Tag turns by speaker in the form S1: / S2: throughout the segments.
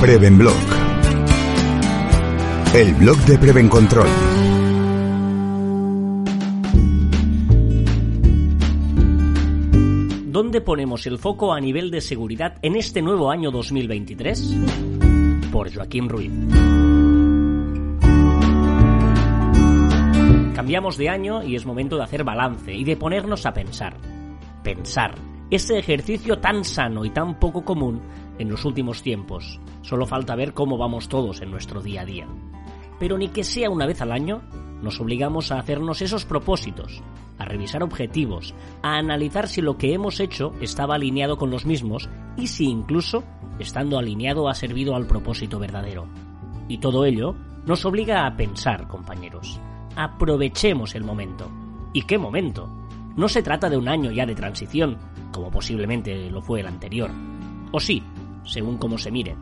S1: Prevenblog. El blog de Prevencontrol.
S2: ¿Dónde ponemos el foco a nivel de seguridad en este nuevo año 2023? Por Joaquín Ruiz. Cambiamos de año y es momento de hacer balance y de ponernos a pensar. Pensar. Ese ejercicio tan sano y tan poco común en los últimos tiempos. Solo falta ver cómo vamos todos en nuestro día a día. Pero ni que sea una vez al año, nos obligamos a hacernos esos propósitos, a revisar objetivos, a analizar si lo que hemos hecho estaba alineado con los mismos y si incluso, estando alineado, ha servido al propósito verdadero. Y todo ello nos obliga a pensar, compañeros. Aprovechemos el momento. ¿Y qué momento? No se trata de un año ya de transición, como posiblemente lo fue el anterior. O sí, según cómo se mire.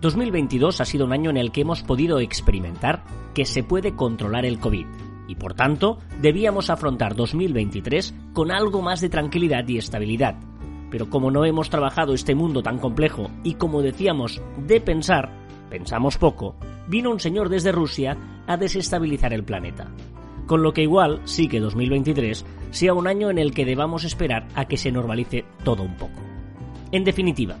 S2: 2022 ha sido un año en el que hemos podido experimentar que se puede controlar el COVID y por tanto debíamos afrontar 2023 con algo más de tranquilidad y estabilidad. Pero como no hemos trabajado este mundo tan complejo y como decíamos, de pensar, pensamos poco, vino un señor desde Rusia a desestabilizar el planeta. Con lo que igual sí que 2023 sea un año en el que debamos esperar a que se normalice todo un poco. En definitiva,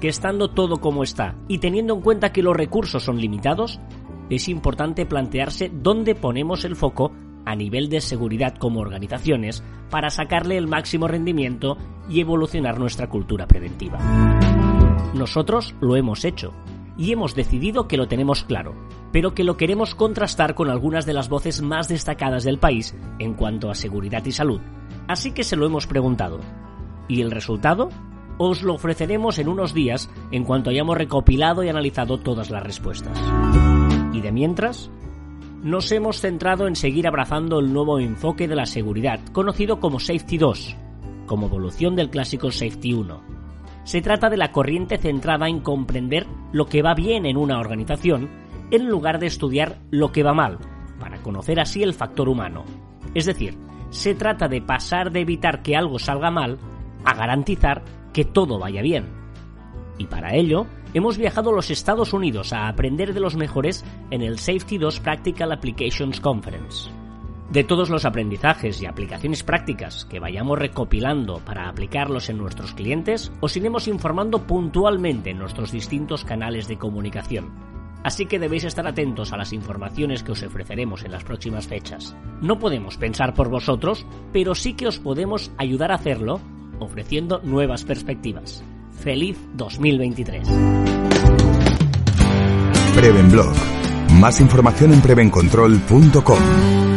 S2: que estando todo como está y teniendo en cuenta que los recursos son limitados, es importante plantearse dónde ponemos el foco a nivel de seguridad como organizaciones para sacarle el máximo rendimiento y evolucionar nuestra cultura preventiva. Nosotros lo hemos hecho y hemos decidido que lo tenemos claro, pero que lo queremos contrastar con algunas de las voces más destacadas del país en cuanto a seguridad y salud. Así que se lo hemos preguntado. ¿Y el resultado? Os lo ofreceremos en unos días en cuanto hayamos recopilado y analizado todas las respuestas. Y de mientras, nos hemos centrado en seguir abrazando el nuevo enfoque de la seguridad, conocido como Safety 2, como evolución del clásico Safety 1 se trata de la corriente centrada en comprender lo que va bien en una organización en lugar de estudiar lo que va mal, para conocer así el factor humano. Es decir, se trata de pasar de evitar que algo salga mal a garantizar que todo vaya bien. Y para ello, hemos viajado a los Estados Unidos a aprender de los mejores en el Safety 2 Practical Applications Conference. De todos los aprendizajes y aplicaciones prácticas que vayamos recopilando para aplicarlos en nuestros clientes, os iremos informando puntualmente en nuestros distintos canales de comunicación. Así que debéis estar atentos a las informaciones que os ofreceremos en las próximas fechas. No podemos pensar por vosotros, pero sí que os podemos ayudar a hacerlo ofreciendo nuevas perspectivas. ¡Feliz 2023!
S1: Prevenblog. Más información en prevencontrol.com.